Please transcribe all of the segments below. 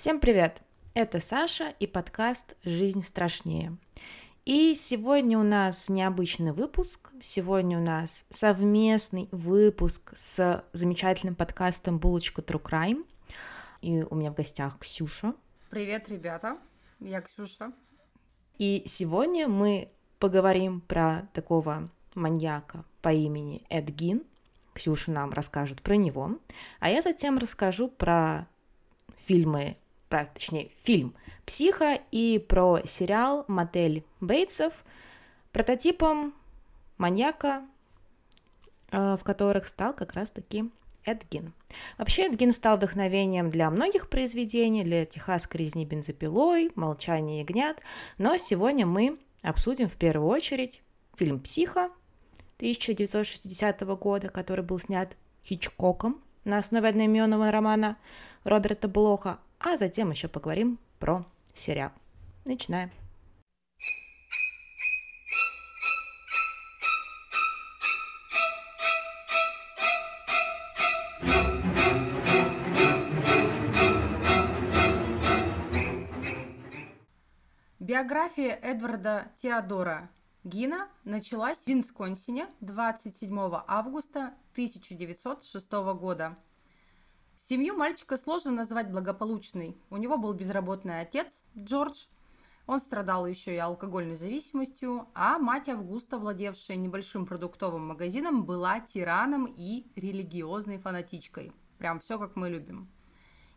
Всем привет! Это Саша и подкаст «Жизнь страшнее». И сегодня у нас необычный выпуск. Сегодня у нас совместный выпуск с замечательным подкастом «Булочка True Crime». И у меня в гостях Ксюша. Привет, ребята! Я Ксюша. И сегодня мы поговорим про такого маньяка по имени Эд Гин. Ксюша нам расскажет про него, а я затем расскажу про фильмы, про, точнее, фильм «Психо» и про сериал «Мотель Бейтсов», прототипом маньяка, э, в которых стал как раз-таки Эдгин. Вообще Эдгин стал вдохновением для многих произведений, для «Техасской резни бензопилой», «Молчание ягнят», но сегодня мы обсудим в первую очередь фильм «Психо» 1960 года, который был снят Хичкоком на основе одноименного романа Роберта Блоха, а затем еще поговорим про сериал. Начинаем. Биография Эдварда Теодора Гина началась в Висконсине 27 августа 1906 года. Семью мальчика сложно назвать благополучной. У него был безработный отец Джордж, он страдал еще и алкогольной зависимостью, а мать Августа, владевшая небольшим продуктовым магазином, была тираном и религиозной фанатичкой. Прям все, как мы любим.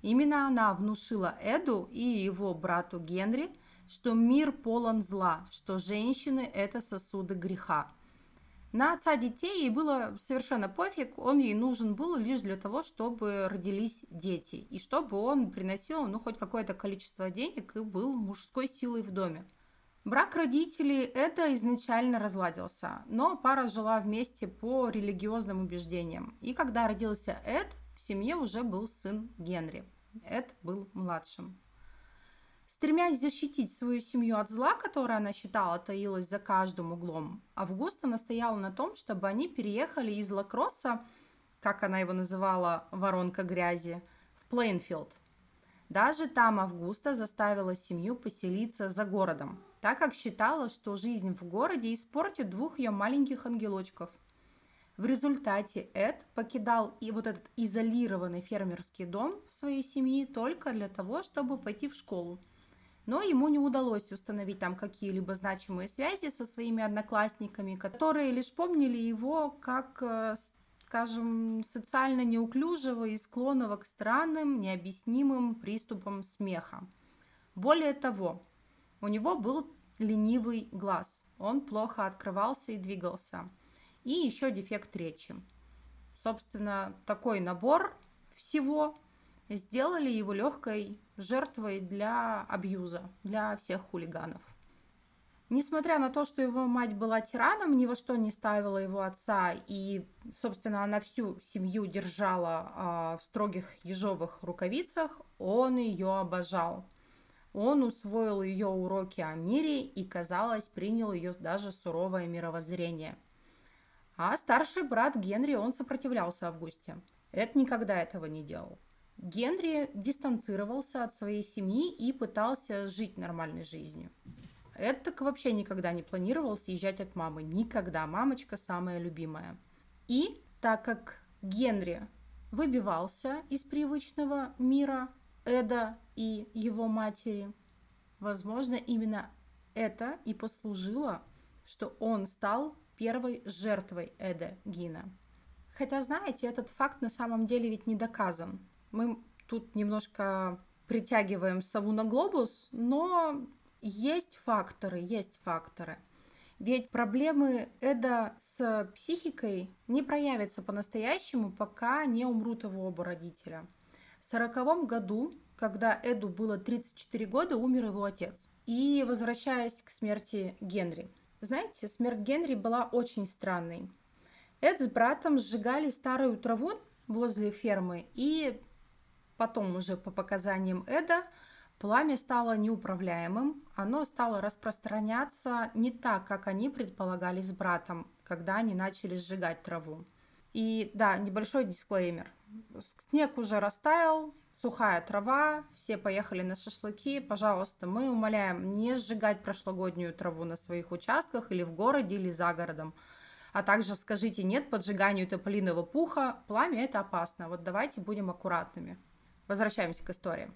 Именно она внушила Эду и его брату Генри – что мир полон зла, что женщины – это сосуды греха. На отца детей ей было совершенно пофиг, он ей нужен был лишь для того, чтобы родились дети, и чтобы он приносил ну, хоть какое-то количество денег и был мужской силой в доме. Брак родителей это изначально разладился, но пара жила вместе по религиозным убеждениям. И когда родился Эд, в семье уже был сын Генри. Эд был младшим. Стремясь защитить свою семью от зла, которое она считала таилось за каждым углом, Августа настояла на том, чтобы они переехали из Лакросса, как она его называла, воронка грязи, в Плейнфилд. Даже там Августа заставила семью поселиться за городом, так как считала, что жизнь в городе испортит двух ее маленьких ангелочков. В результате Эд покидал и вот этот изолированный фермерский дом своей семьи только для того, чтобы пойти в школу – но ему не удалось установить там какие-либо значимые связи со своими одноклассниками, которые лишь помнили его как, э, скажем, социально неуклюжего и склонного к странным, необъяснимым приступам смеха. Более того, у него был ленивый глаз, он плохо открывался и двигался, и еще дефект речи. Собственно, такой набор всего сделали его легкой жертвой для абьюза, для всех хулиганов. Несмотря на то, что его мать была тираном, ни во что не ставила его отца, и, собственно, она всю семью держала а, в строгих ежовых рукавицах, он ее обожал. Он усвоил ее уроки о мире и, казалось, принял ее даже суровое мировоззрение. А старший брат Генри, он сопротивлялся Августе. Эд никогда этого не делал. Генри дистанцировался от своей семьи и пытался жить нормальной жизнью. Эд так вообще никогда не планировал съезжать от мамы. Никогда. Мамочка самая любимая. И так как Генри выбивался из привычного мира Эда и его матери, возможно, именно это и послужило, что он стал первой жертвой Эда Гина. Хотя, знаете, этот факт на самом деле ведь не доказан мы тут немножко притягиваем сову на глобус, но есть факторы, есть факторы. Ведь проблемы Эда с психикой не проявятся по-настоящему, пока не умрут его оба родителя. В сороковом году, когда Эду было 34 года, умер его отец. И возвращаясь к смерти Генри. Знаете, смерть Генри была очень странной. Эд с братом сжигали старую траву возле фермы и Потом уже по показаниям Эда пламя стало неуправляемым, оно стало распространяться не так, как они предполагали с братом, когда они начали сжигать траву. И да, небольшой дисклеймер. Снег уже растаял, сухая трава, все поехали на шашлыки, пожалуйста, мы умоляем не сжигать прошлогоднюю траву на своих участках или в городе, или за городом. А также скажите нет поджиганию тополиного пуха, пламя это опасно, вот давайте будем аккуратными. Возвращаемся к истории.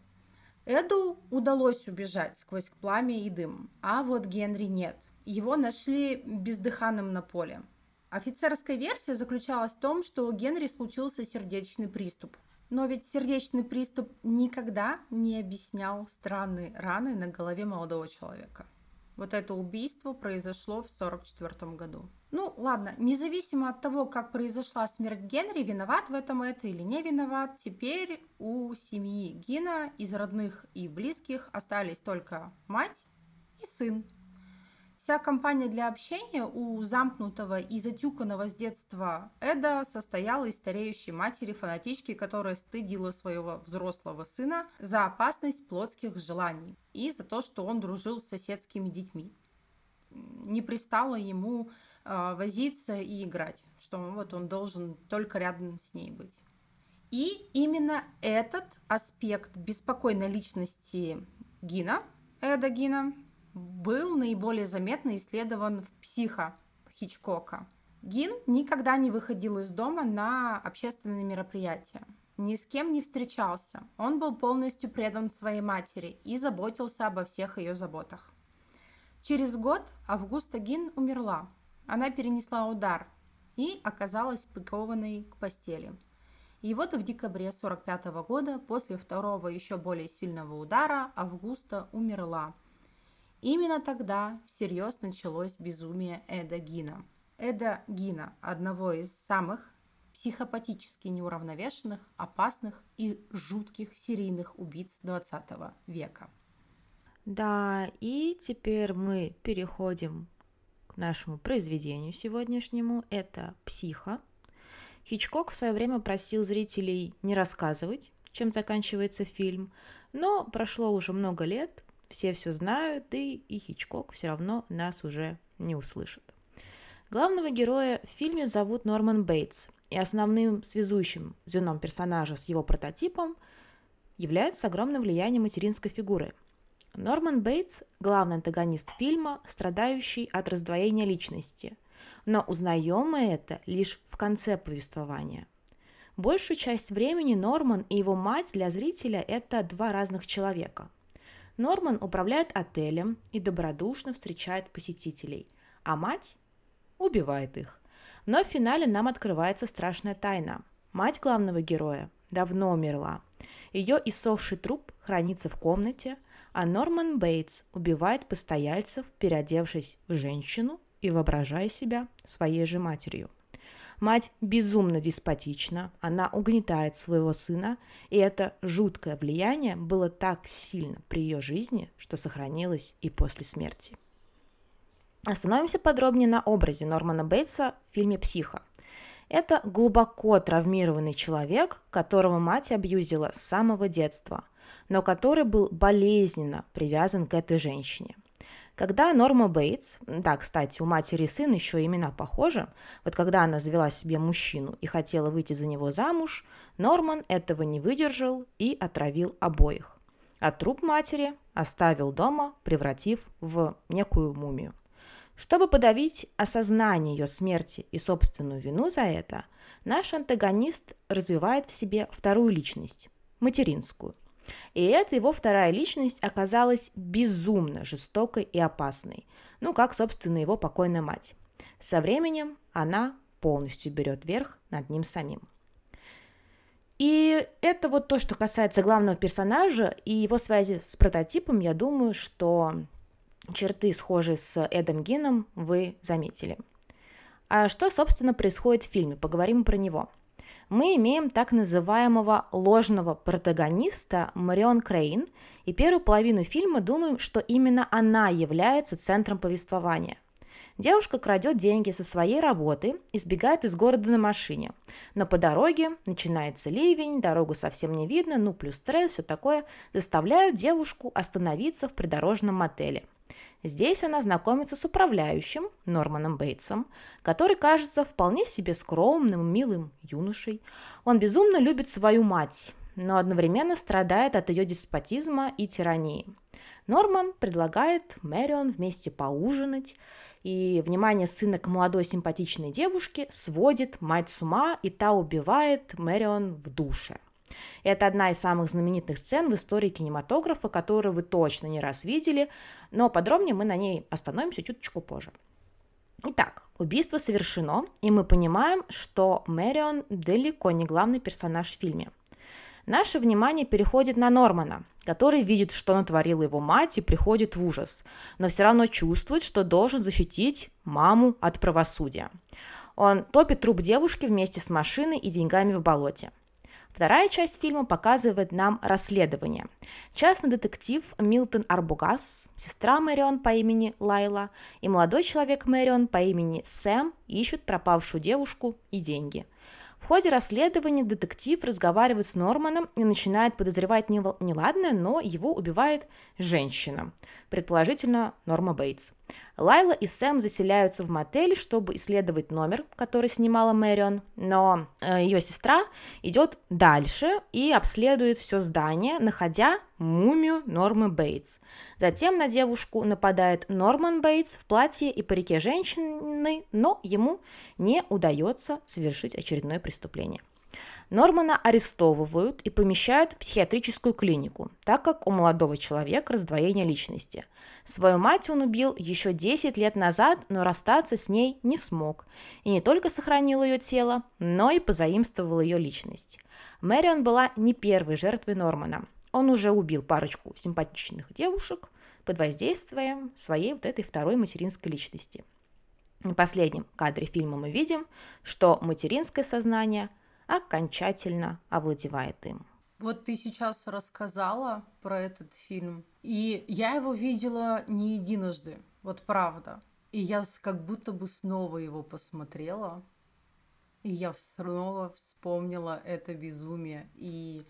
Эду удалось убежать сквозь пламя и дым, а вот Генри нет. Его нашли бездыханным на поле. Офицерская версия заключалась в том, что у Генри случился сердечный приступ. Но ведь сердечный приступ никогда не объяснял странные раны на голове молодого человека. Вот это убийство произошло в 1944 году. Ну, ладно, независимо от того, как произошла смерть Генри, виноват в этом это или не виноват, теперь у семьи Гина из родных и близких остались только мать и сын. Вся компания для общения у замкнутого и затюканного с детства Эда состояла из стареющей матери фанатички, которая стыдила своего взрослого сына за опасность плотских желаний и за то, что он дружил с соседскими детьми. Не пристало ему э, возиться и играть, что вот он должен только рядом с ней быть. И именно этот аспект беспокойной личности Гина, Эда Гина, был наиболее заметно исследован в «Психо» Хичкока. Гин никогда не выходил из дома на общественные мероприятия. Ни с кем не встречался. Он был полностью предан своей матери и заботился обо всех ее заботах. Через год Августа Гин умерла. Она перенесла удар и оказалась прикованной к постели. И вот в декабре 1945 года, после второго еще более сильного удара, Августа умерла – Именно тогда всерьез началось безумие Эда Гина. Эда Гина – одного из самых психопатически неуравновешенных, опасных и жутких серийных убийц 20 века. Да, и теперь мы переходим к нашему произведению сегодняшнему. Это «Психо». Хичкок в свое время просил зрителей не рассказывать, чем заканчивается фильм, но прошло уже много лет, все все знают, и, и Хичкок все равно нас уже не услышит. Главного героя в фильме зовут Норман Бейтс, и основным связующим звеном персонажа с его прототипом является огромное влияние материнской фигуры. Норман Бейтс – главный антагонист фильма, страдающий от раздвоения личности, но узнаем мы это лишь в конце повествования. Большую часть времени Норман и его мать для зрителя – это два разных человека – Норман управляет отелем и добродушно встречает посетителей, а мать убивает их. Но в финале нам открывается страшная тайна. Мать главного героя давно умерла. Ее иссохший труп хранится в комнате, а Норман Бейтс убивает постояльцев, переодевшись в женщину и воображая себя своей же матерью. Мать безумно деспотична, она угнетает своего сына, и это жуткое влияние было так сильно при ее жизни, что сохранилось и после смерти. Остановимся подробнее на образе Нормана Бейтса в фильме «Психо». Это глубоко травмированный человек, которого мать абьюзила с самого детства, но который был болезненно привязан к этой женщине – когда Норма Бейтс, да, кстати, у матери и сына еще имена похожи, вот когда она завела себе мужчину и хотела выйти за него замуж, Норман этого не выдержал и отравил обоих. А труп матери оставил дома, превратив в некую мумию. Чтобы подавить осознание ее смерти и собственную вину за это, наш антагонист развивает в себе вторую личность – материнскую – и эта его вторая личность оказалась безумно жестокой и опасной, ну как, собственно, его покойная мать. Со временем она полностью берет верх над ним самим. И это вот то, что касается главного персонажа и его связи с прототипом, я думаю, что черты, схожие с Эдом Гином, вы заметили. А что, собственно, происходит в фильме? Поговорим про него мы имеем так называемого ложного протагониста Марион Крейн, и первую половину фильма думаем, что именно она является центром повествования. Девушка крадет деньги со своей работы и сбегает из города на машине. Но по дороге начинается ливень, дорогу совсем не видно, ну плюс стресс, все такое, заставляют девушку остановиться в придорожном мотеле – Здесь она знакомится с управляющим Норманом Бейтсом, который кажется вполне себе скромным, милым юношей. Он безумно любит свою мать, но одновременно страдает от ее деспотизма и тирании. Норман предлагает Мэрион вместе поужинать, и внимание сына к молодой симпатичной девушке сводит мать с ума, и та убивает Мэрион в душе. Это одна из самых знаменитых сцен в истории кинематографа, которую вы точно не раз видели, но подробнее мы на ней остановимся чуточку позже. Итак, убийство совершено, и мы понимаем, что Мэрион далеко не главный персонаж в фильме. Наше внимание переходит на Нормана, который видит, что натворила его мать и приходит в ужас, но все равно чувствует, что должен защитить маму от правосудия. Он топит труп девушки вместе с машиной и деньгами в болоте. Вторая часть фильма показывает нам расследование. Частный детектив Милтон Арбугас, сестра Мэрион по имени Лайла и молодой человек Мэрион по имени Сэм ищут пропавшую девушку и деньги – в ходе расследования детектив разговаривает с Норманом и начинает подозревать неладное, но его убивает женщина, предположительно Норма Бейтс. Лайла и Сэм заселяются в мотель, чтобы исследовать номер, который снимала Мэрион, но э, ее сестра идет дальше и обследует все здание, находя мумию Нормы Бейтс. Затем на девушку нападает Норман Бейтс в платье и парике женщины, но ему не удается совершить очередное преступление. Нормана арестовывают и помещают в психиатрическую клинику, так как у молодого человека раздвоение личности. Свою мать он убил еще 10 лет назад, но расстаться с ней не смог. И не только сохранил ее тело, но и позаимствовал ее личность. Мэрион была не первой жертвой Нормана. Он уже убил парочку симпатичных девушек под воздействием своей вот этой второй материнской личности. В последнем кадре фильма мы видим, что материнское сознание – окончательно овладевает им. Вот ты сейчас рассказала про этот фильм, и я его видела не единожды, вот правда. И я как будто бы снова его посмотрела, и я снова вспомнила это безумие. И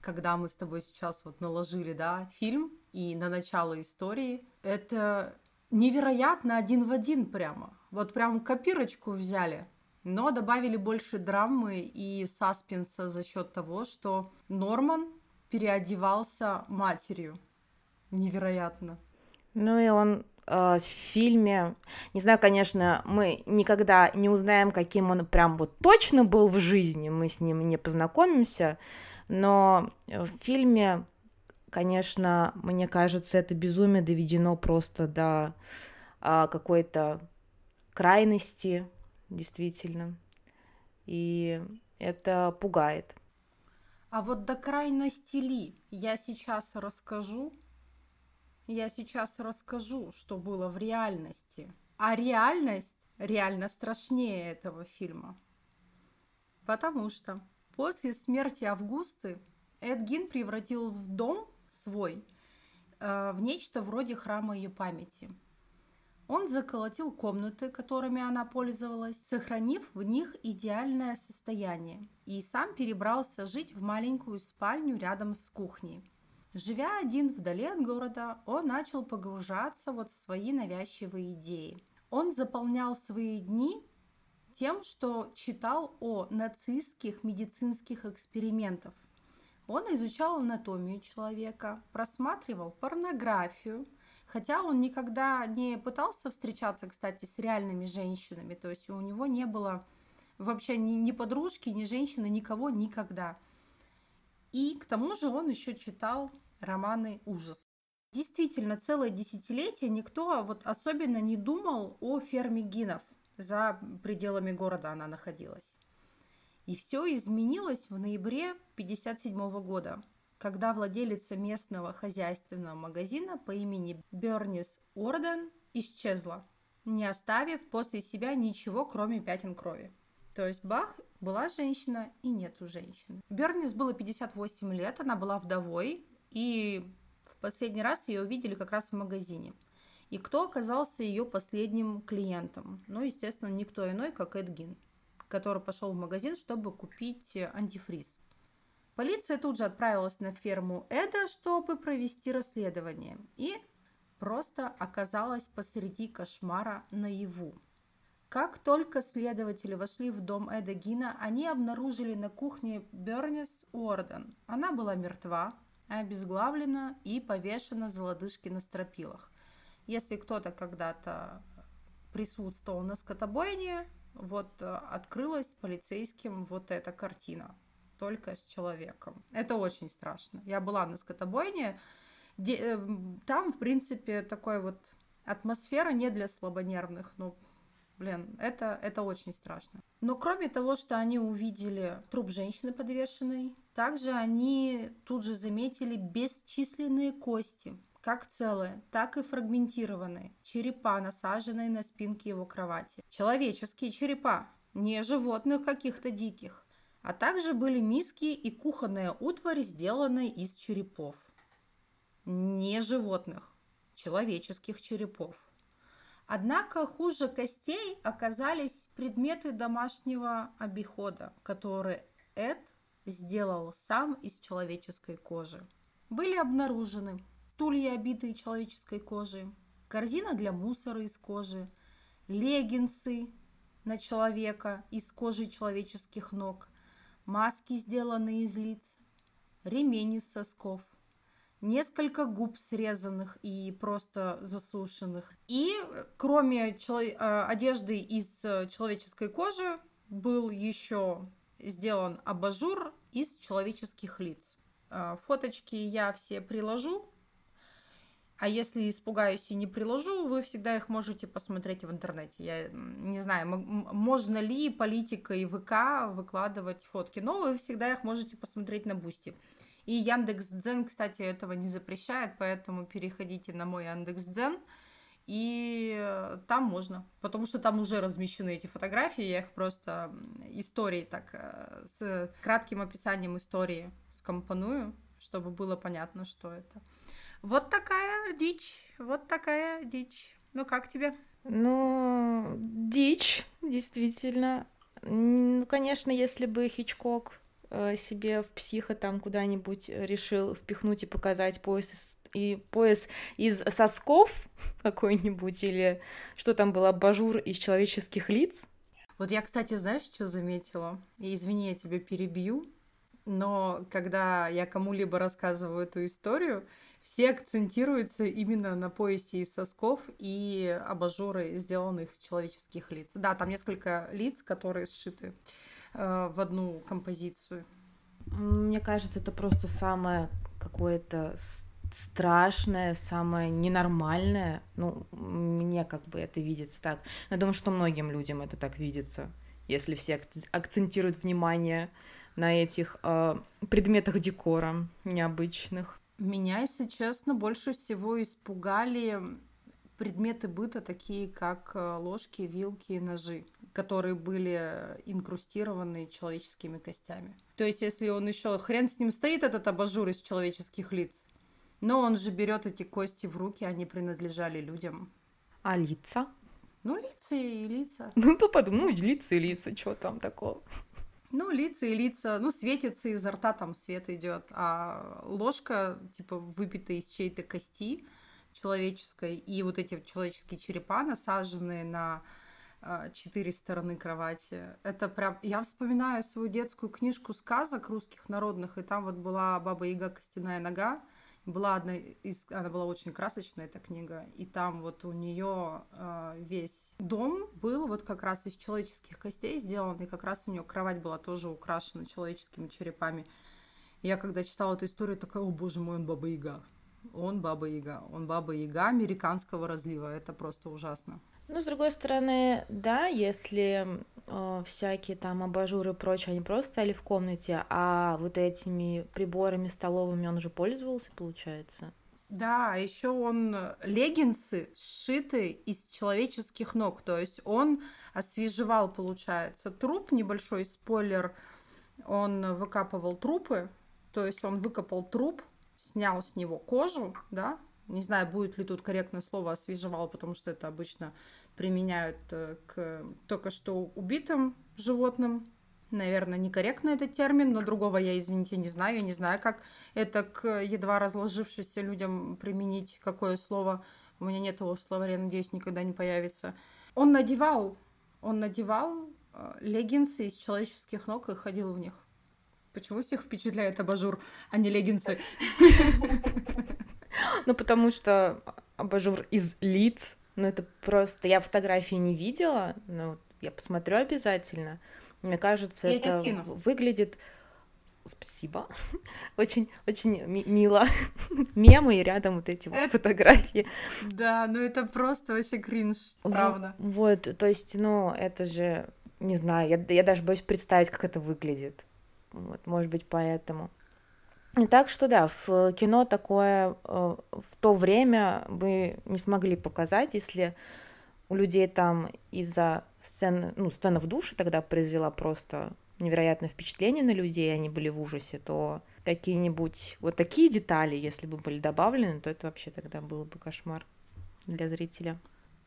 когда мы с тобой сейчас вот наложили, да, фильм и на начало истории, это невероятно один в один прямо. Вот прям копирочку взяли – но добавили больше драмы и саспенса за счет того, что Норман переодевался матерью. Невероятно. Ну и он э, в фильме, не знаю, конечно, мы никогда не узнаем, каким он прям вот точно был в жизни, мы с ним не познакомимся, но в фильме, конечно, мне кажется, это безумие доведено просто до э, какой-то крайности, действительно. И это пугает. А вот до крайности ли я сейчас расскажу, я сейчас расскажу, что было в реальности. А реальность реально страшнее этого фильма. Потому что после смерти Августы Эдгин превратил в дом свой э, в нечто вроде храма ее памяти – он заколотил комнаты, которыми она пользовалась, сохранив в них идеальное состояние, и сам перебрался жить в маленькую спальню рядом с кухней. Живя один вдали от города, он начал погружаться вот в свои навязчивые идеи. Он заполнял свои дни тем, что читал о нацистских медицинских экспериментах. Он изучал анатомию человека, просматривал порнографию – Хотя он никогда не пытался встречаться, кстати, с реальными женщинами. То есть у него не было вообще ни, ни подружки, ни женщины, никого никогда. И к тому же он еще читал романы ужас. Действительно, целое десятилетие никто вот особенно не думал о ферме Гинов. За пределами города она находилась. И все изменилось в ноябре 1957 года, когда владелица местного хозяйственного магазина по имени Бернис Орден исчезла, не оставив после себя ничего, кроме пятен крови. То есть Бах была женщина и нету женщины. Бернис было 58 лет, она была вдовой, и в последний раз ее увидели как раз в магазине. И кто оказался ее последним клиентом? Ну, естественно, никто иной, как Эдгин, который пошел в магазин, чтобы купить антифриз. Полиция тут же отправилась на ферму Эда, чтобы провести расследование, и просто оказалась посреди кошмара наяву. Как только следователи вошли в дом Эда Гина, они обнаружили на кухне Бернис Уорден. Она была мертва, обезглавлена и повешена за лодыжки на стропилах. Если кто-то когда-то присутствовал на скотобойне, вот э, открылась полицейским вот эта картина только с человеком. Это очень страшно. Я была на скотобойне, э, там, в принципе, такой вот атмосфера не для слабонервных, но Блин, это, это очень страшно. Но кроме того, что они увидели труп женщины подвешенной, также они тут же заметили бесчисленные кости, как целые, так и фрагментированные, черепа, насаженные на спинки его кровати. Человеческие черепа, не животных каких-то диких. А также были миски и кухонная утварь, сделанная из черепов. Не животных, человеческих черепов. Однако хуже костей оказались предметы домашнего обихода, которые Эд сделал сам из человеческой кожи. Были обнаружены стулья, обитые человеческой кожей, корзина для мусора из кожи, леггинсы на человека из кожи человеческих ног, маски, сделанные из лиц, ремень из сосков, несколько губ срезанных и просто засушенных. И кроме чело- э, одежды из э, человеческой кожи был еще сделан абажур из человеческих лиц. Э, фоточки я все приложу а если испугаюсь и не приложу, вы всегда их можете посмотреть в интернете. Я не знаю, можно ли политикой ВК выкладывать фотки, но вы всегда их можете посмотреть на Бусти. И Яндекс Дзен, кстати, этого не запрещает, поэтому переходите на мой Яндекс Дзен, и там можно, потому что там уже размещены эти фотографии, я их просто истории так, э, с кратким описанием истории скомпоную, чтобы было понятно, что это. Вот такая дичь, вот такая дичь. Ну как тебе? Ну, дичь, действительно. Ну, конечно, если бы Хичкок э, себе в психо там куда-нибудь решил впихнуть и показать пояс из, и пояс из сосков какой-нибудь, или что там было, бажур из человеческих лиц. Вот я, кстати, знаешь, что заметила? И извини, я тебя перебью, но когда я кому-либо рассказываю эту историю, все акцентируются именно на поясе из сосков и абажуры, сделанных из человеческих лиц. Да, там несколько лиц, которые сшиты э, в одну композицию. Мне кажется, это просто самое какое-то страшное, самое ненормальное. Ну, мне как бы это видится так. Я думаю, что многим людям это так видится, если все акцентируют внимание на этих э, предметах декора необычных. Меня, если честно, больше всего испугали предметы быта, такие как э, ложки, вилки и ножи, которые были инкрустированы человеческими костями. То есть, если он еще хрен с ним стоит, этот абажур из человеческих лиц, но он же берет эти кости в руки, они принадлежали людям. А лица? Ну, лица и лица. Ну, то подумай, ну, лица и лица, что там такого? Ну, лица и лица, ну, светится изо рта, там свет идет, а ложка, типа, выпита из чьей-то кости человеческой, и вот эти человеческие черепа, насаженные на а, четыре стороны кровати. Это прям... Я вспоминаю свою детскую книжку сказок русских народных, и там вот была Баба Яга Костяная нога, была одна из, она была очень красочная, эта книга, и там вот у нее э, весь дом был вот как раз из человеческих костей сделан, и как раз у нее кровать была тоже украшена человеческими черепами. Я когда читала эту историю, такая, о боже мой, он Баба Яга. Он Баба Яга. Он Баба Яга американского разлива. Это просто ужасно. Ну, с другой стороны, да, если э, всякие там абажуры и прочее, они просто стояли в комнате, а вот этими приборами столовыми он уже пользовался, получается. Да, еще он леггинсы сшиты из человеческих ног, то есть он освежевал, получается, труп, небольшой спойлер, он выкапывал трупы, то есть он выкопал труп, снял с него кожу, да, не знаю, будет ли тут корректное слово освежевал, потому что это обычно применяют э, к только что убитым животным. Наверное, некорректно этот термин, но другого я, извините, не знаю. Я не знаю, как это к едва разложившимся людям применить, какое слово. У меня нет его словаря, надеюсь, никогда не появится. Он надевал Он надевал э, леггинсы из человеческих ног и ходил в них. Почему всех впечатляет абажур, а не леггинсы? Ну, потому что абажур из лиц. Ну, это просто... Я фотографии не видела, но я посмотрю обязательно. Мне кажется, Я это выглядит... Спасибо. Очень, очень ми- мило. Мемы и рядом вот эти вот Это- фотографии. Да, ну это просто вообще кринж, правда. Вот, то есть, ну, это же, не знаю, я, я даже боюсь представить, как это выглядит. Вот, может быть, поэтому. Так что да, в кино такое э, в то время бы не смогли показать, если у людей там из-за сцены, ну, сцена в душе тогда произвела просто невероятное впечатление на людей, они были в ужасе, то какие-нибудь вот такие детали, если бы были добавлены, то это вообще тогда был бы кошмар для зрителя.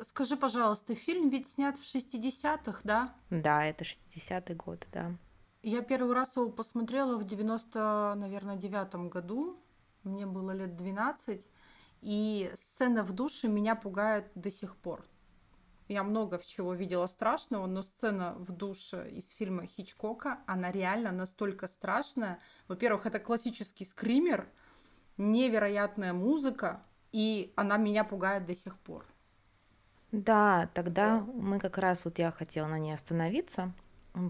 Скажи, пожалуйста, фильм ведь снят в 60-х, да? Да, это 60-й год, да. Я первый раз его посмотрела в 90, наверное, девятом году. Мне было лет 12. И сцена в душе меня пугает до сих пор. Я много чего видела страшного, но сцена в душе из фильма Хичкока, она реально настолько страшная. Во-первых, это классический скример, невероятная музыка, и она меня пугает до сих пор. Да, тогда мы как раз вот я хотела на ней остановиться,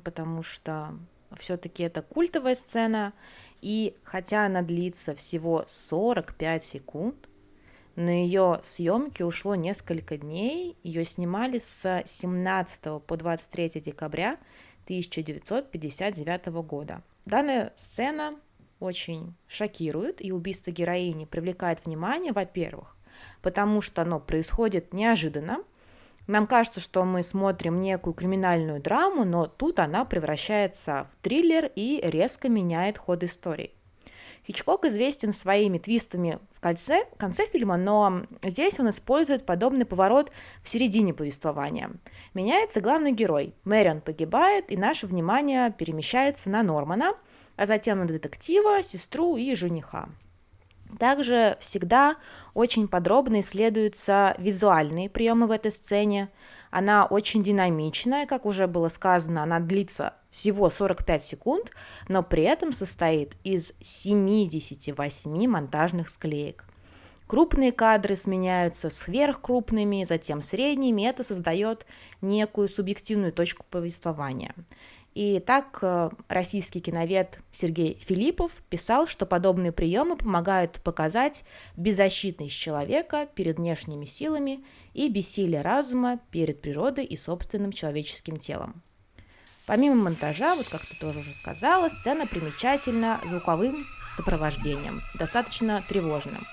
потому что все-таки это культовая сцена, и хотя она длится всего 45 секунд, на ее съемки ушло несколько дней, ее снимали с 17 по 23 декабря 1959 года. Данная сцена очень шокирует, и убийство героини привлекает внимание, во-первых, потому что оно происходит неожиданно. Нам кажется, что мы смотрим некую криминальную драму, но тут она превращается в триллер и резко меняет ход истории. Хичкок известен своими твистами в конце, в конце фильма, но здесь он использует подобный поворот в середине повествования. Меняется главный герой. Мэрион погибает, и наше внимание перемещается на Нормана, а затем на детектива, сестру и жениха. Также всегда очень подробно исследуются визуальные приемы в этой сцене. Она очень динамичная, как уже было сказано, она длится всего 45 секунд, но при этом состоит из 78 монтажных склеек. Крупные кадры сменяются сверхкрупными, затем средними, и это создает некую субъективную точку повествования. И так э, российский киновед Сергей Филиппов писал, что подобные приемы помогают показать беззащитность человека перед внешними силами и бессилие разума перед природой и собственным человеческим телом. Помимо монтажа, вот как ты тоже уже сказала, сцена примечательна звуковым сопровождением, достаточно тревожным.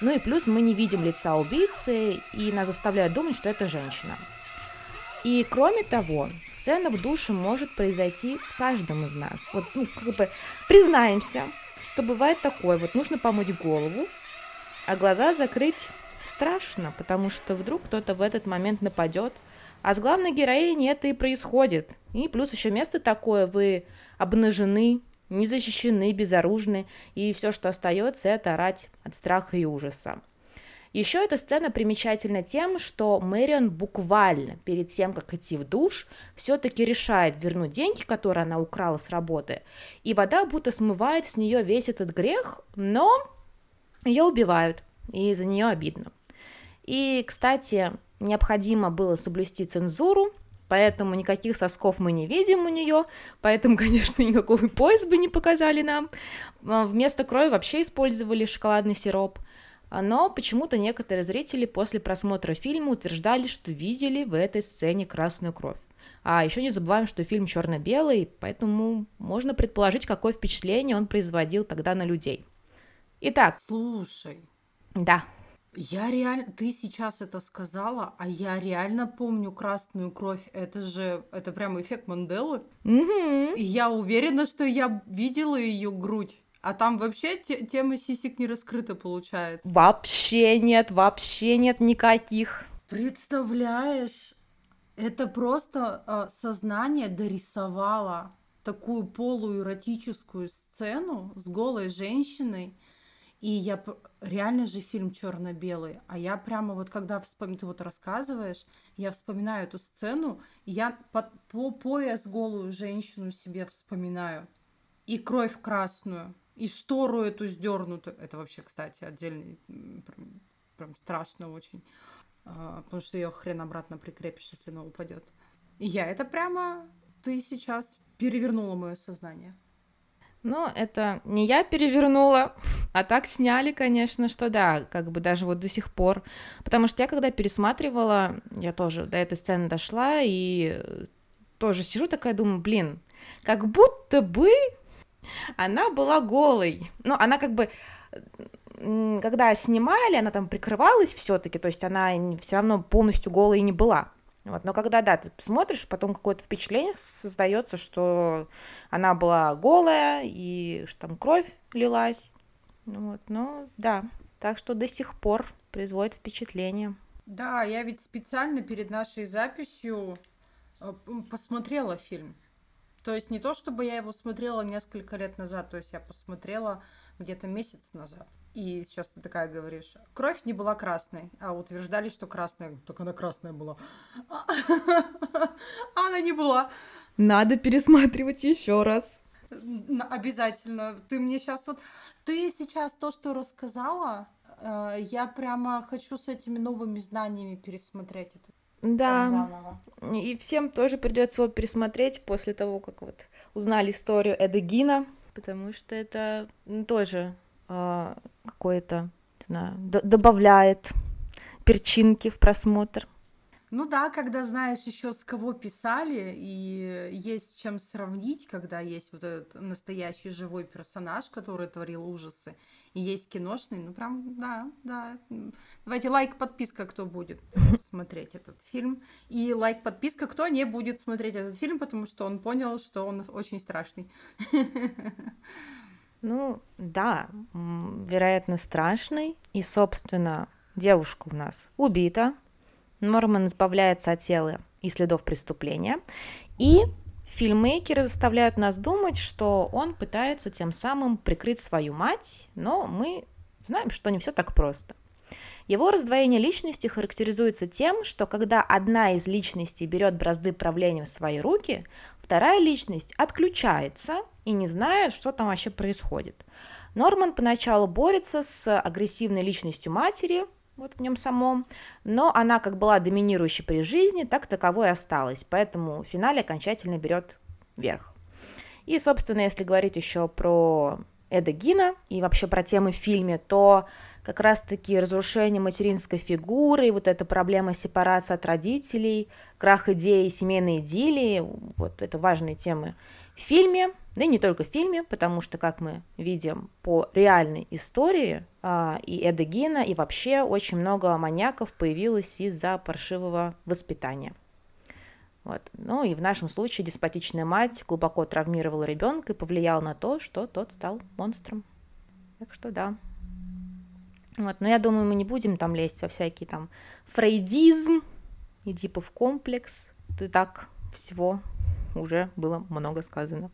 Ну и плюс мы не видим лица убийцы, и нас заставляют думать, что это женщина. И кроме того, сцена в душе может произойти с каждым из нас. Вот, ну, как бы признаемся, что бывает такое. Вот нужно помыть голову, а глаза закрыть страшно, потому что вдруг кто-то в этот момент нападет. А с главной героиней это и происходит. И плюс еще место такое, вы обнажены, не защищены, безоружны, и все, что остается, это орать от страха и ужаса. Еще эта сцена примечательна тем, что Мэрион буквально перед тем, как идти в душ, все-таки решает вернуть деньги, которые она украла с работы, и вода будто смывает с нее весь этот грех, но ее убивают, и за нее обидно. И, кстати, необходимо было соблюсти цензуру, поэтому никаких сосков мы не видим у нее, поэтому, конечно, никакой пояс бы не показали нам. А, Вместо крови вообще использовали шоколадный сироп. А, Но почему-то некоторые зрители после просмотра фильма утверждали, что видели в этой сцене красную кровь. А еще не забываем, что фильм черно-белый, поэтому можно предположить, какое впечатление он производил тогда на людей. Итак, Слушай, да, я реально... Ты сейчас это сказала, а я реально помню красную кровь. Это же... Это прям эффект Манделы. Мгм. И я уверена, что я видела ее грудь. А там вообще те- тема сисек не раскрыта получается. вообще нет, вообще нет никаких. Представляешь, это просто э, сознание дорисовало такую полуэротическую сцену с голой женщиной. И я реально же фильм черно-белый, а я прямо вот когда вспомню, ты вот рассказываешь, я вспоминаю эту сцену, я под, по пояс голую женщину себе вспоминаю, и кровь красную, и штору эту сдернутую. Это вообще, кстати, отдельный, прям, прям страшно очень, а, потому что ее хрен обратно прикрепишь, если она упадет. И я это прямо, ты сейчас перевернула мое сознание. Ну, это не я перевернула, а так сняли, конечно, что да, как бы даже вот до сих пор. Потому что я когда пересматривала, я тоже до этой сцены дошла и тоже сижу такая, думаю, блин, как будто бы она была голой. Ну, она как бы когда снимали, она там прикрывалась все-таки, то есть она все равно полностью голой не была. Вот. Но когда, да, ты смотришь, потом какое-то впечатление создается, что она была голая, и что там кровь лилась. Вот, ну, да. Так что до сих пор производит впечатление. Да, я ведь специально перед нашей записью э, посмотрела фильм. То есть не то, чтобы я его смотрела несколько лет назад, то есть я посмотрела где-то месяц назад. И сейчас ты такая говоришь, кровь не была красной, а утверждали, что красная. Так она красная была. Она не была. Надо пересматривать еще раз. Обязательно. Ты мне сейчас вот... Ты сейчас то, что рассказала, э, я прямо хочу с этими новыми знаниями пересмотреть это. Да. И всем тоже придется его пересмотреть после того, как вот узнали историю Эдегина, потому что это тоже э, какое-то, не знаю, добавляет перчинки в просмотр. Ну да, когда знаешь еще с кого писали, и есть чем сравнить, когда есть вот этот настоящий живой персонаж, который творил ужасы, есть киношный, ну прям, да, да. Давайте лайк, подписка, кто будет смотреть этот фильм, и лайк, подписка, кто не будет смотреть этот фильм, потому что он понял, что он очень страшный. Ну, да, вероятно, страшный. И, собственно, девушка у нас убита. Норман избавляется от тела и следов преступления. И фильммейкеры заставляют нас думать, что он пытается тем самым прикрыть свою мать, но мы знаем, что не все так просто. Его раздвоение личности характеризуется тем, что когда одна из личностей берет бразды правления в свои руки, вторая личность отключается и не знает, что там вообще происходит. Норман поначалу борется с агрессивной личностью матери, вот в нем самом, но она как была доминирующей при жизни, так таковой и осталась, поэтому в финале окончательно берет верх. И, собственно, если говорить еще про Эда Гина и вообще про темы в фильме, то как раз-таки разрушение материнской фигуры, вот эта проблема сепарации от родителей, крах идеи семейной идиллии, вот это важные темы в фильме, да и не только в фильме, потому что, как мы видим по реальной истории, а, и Эда Гина, и вообще очень много маньяков появилось из-за паршивого воспитания. Вот. Ну и в нашем случае деспотичная мать глубоко травмировала ребенка и повлияла на то, что тот стал монстром. Так что да. Вот, но я думаю, мы не будем там лезть во всякий там фрейдизм и типа комплекс. Ты так всего уже было много сказано.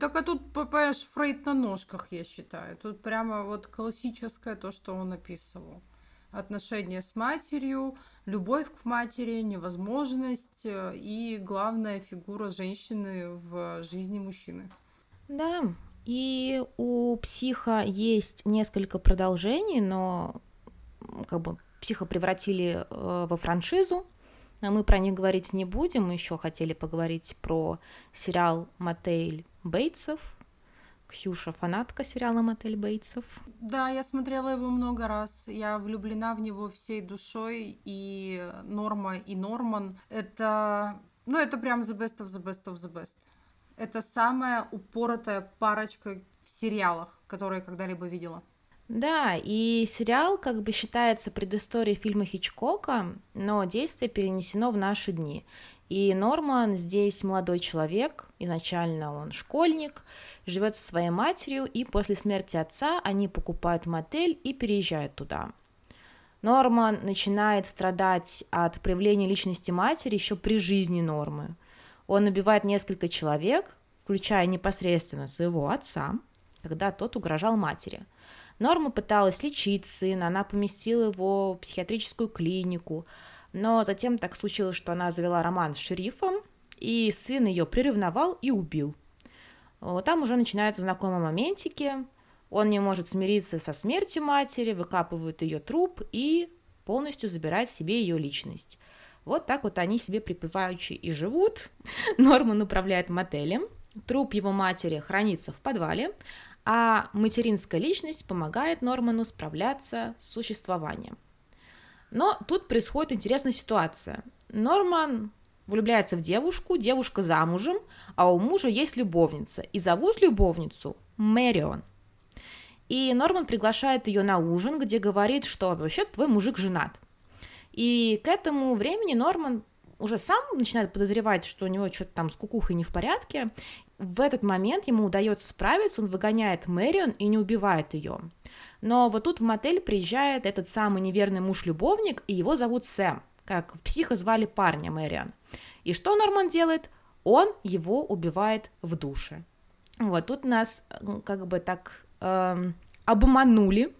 Так а тут, понимаешь, Фрейд на ножках, я считаю. Тут прямо вот классическое то, что он описывал. Отношения с матерью, любовь к матери, невозможность э, и главная фигура женщины в жизни мужчины. Да, и у психа есть несколько продолжений, но как бы психа превратили э, во франшизу. Мы про них говорить не будем. Мы еще хотели поговорить про сериал Мотель Бейтсов. Ксюша фанатка сериала Мотель Бейтсов. Да, я смотрела его много раз. Я влюблена в него всей душой. И Норма, и Норман. Это... Ну, это прям the best of the best of the best. Это самая упоротая парочка в сериалах, которые я когда-либо видела. Да, и сериал как бы считается предысторией фильма Хичкока, но действие перенесено в наши дни. И Норман здесь молодой человек, изначально он школьник, живет со своей матерью, и после смерти отца они покупают мотель и переезжают туда. Норман начинает страдать от проявления личности матери еще при жизни Нормы. Он убивает несколько человек, включая непосредственно своего отца, когда тот угрожал матери. Норма пыталась лечить сына, она поместила его в психиатрическую клинику, но затем так случилось, что она завела роман с шерифом, и сын ее приревновал и убил. Там уже начинаются знакомые моментики, он не может смириться со смертью матери, выкапывает ее труп и полностью забирает себе ее личность. Вот так вот они себе припеваючи и живут. Норман управляет мотелем, труп его матери хранится в подвале, а материнская личность помогает Норману справляться с существованием. Но тут происходит интересная ситуация. Норман влюбляется в девушку, девушка замужем, а у мужа есть любовница, и зовут любовницу Мэрион. И Норман приглашает ее на ужин, где говорит, что вообще твой мужик женат. И к этому времени Норман уже сам начинает подозревать, что у него что-то там с кукухой не в порядке. В этот момент ему удается справиться, он выгоняет Мэрион и не убивает ее. Но вот тут в мотель приезжает этот самый неверный муж-любовник, и его зовут Сэм, как в психо звали парня Мэрион. И что Норман делает? Он его убивает в душе. Вот тут нас как бы так эм, обманули,